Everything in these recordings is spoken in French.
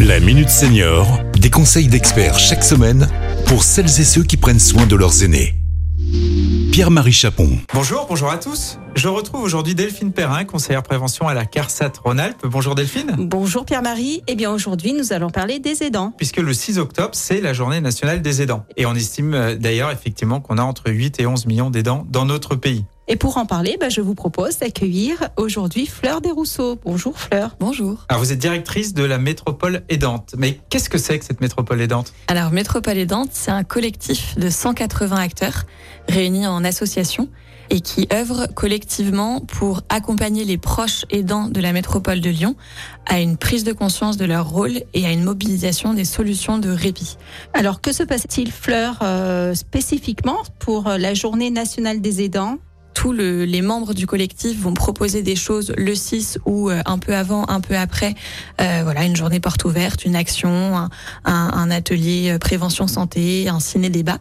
La Minute Senior, des conseils d'experts chaque semaine pour celles et ceux qui prennent soin de leurs aînés. Pierre-Marie Chapon. Bonjour, bonjour à tous. Je retrouve aujourd'hui Delphine Perrin, conseillère prévention à la CARSAT Rhône-Alpes. Bonjour Delphine. Bonjour Pierre-Marie. Eh bien aujourd'hui, nous allons parler des aidants. Puisque le 6 octobre, c'est la journée nationale des aidants. Et on estime euh, d'ailleurs effectivement qu'on a entre 8 et 11 millions d'aidants dans notre pays. Et pour en parler, bah, je vous propose d'accueillir aujourd'hui Fleur Desrousseaux. Bonjour Fleur. Bonjour. Alors vous êtes directrice de la métropole aidante. Mais qu'est-ce que c'est que cette métropole aidante? Alors Métropole aidante, c'est un collectif de 180 acteurs réunis en association et qui œuvrent collectivement pour accompagner les proches aidants de la métropole de Lyon à une prise de conscience de leur rôle et à une mobilisation des solutions de répit. Alors que se passe-t-il Fleur euh, spécifiquement pour la journée nationale des aidants? Le, les membres du collectif vont proposer des choses le 6 ou euh, un peu avant, un peu après. Euh, voilà, une journée porte ouverte, une action, un, un, atelier euh, prévention santé, un ciné-débat.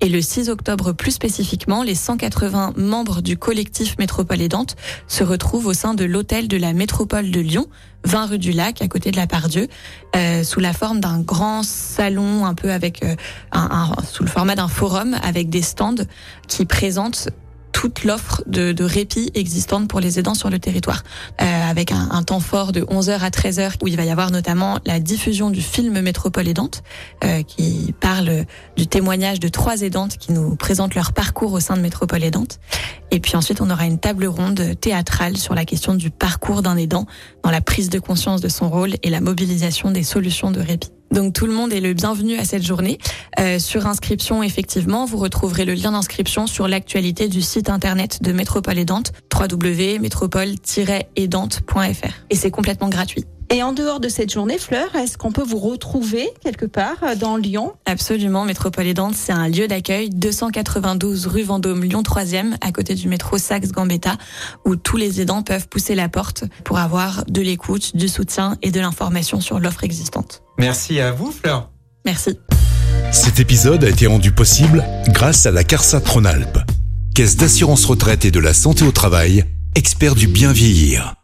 Et le 6 octobre plus spécifiquement, les 180 membres du collectif Métropole Aidante se retrouvent au sein de l'hôtel de la Métropole de Lyon, 20 rue du Lac, à côté de la Pardieu, euh, sous la forme d'un grand salon, un peu avec un, un, sous le format d'un forum, avec des stands qui présentent toute l'offre de, de, répit existante pour les aidants sur le territoire, euh, avec un, temps fort de 11h à 13h où il va y avoir notamment la diffusion du film Métropole aidante, euh, qui parle du témoignage de trois aidantes qui nous présentent leur parcours au sein de Métropole aidante. Et puis ensuite, on aura une table ronde théâtrale sur la question du parcours d'un aidant dans la prise de conscience de son rôle et la mobilisation des solutions de répit. Donc tout le monde est le bienvenu à cette journée. Euh, sur inscription, effectivement, vous retrouverez le lien d'inscription sur l'actualité du site internet de Métropole Aidante, www.métropole-aidante.fr. Et c'est complètement gratuit. Et en dehors de cette journée, Fleur, est-ce qu'on peut vous retrouver quelque part euh, dans Lyon? Absolument, Métropole Aidante, c'est un lieu d'accueil, 292 rue Vendôme, Lyon 3e, à côté du métro Saxe-Gambetta, où tous les aidants peuvent pousser la porte pour avoir de l'écoute, du soutien et de l'information sur l'offre existante. Merci à vous, Fleur. Merci. Cet épisode a été rendu possible grâce à la CARSAT Rhône-Alpes, Caisse d'assurance retraite et de la santé au travail, expert du bien vieillir.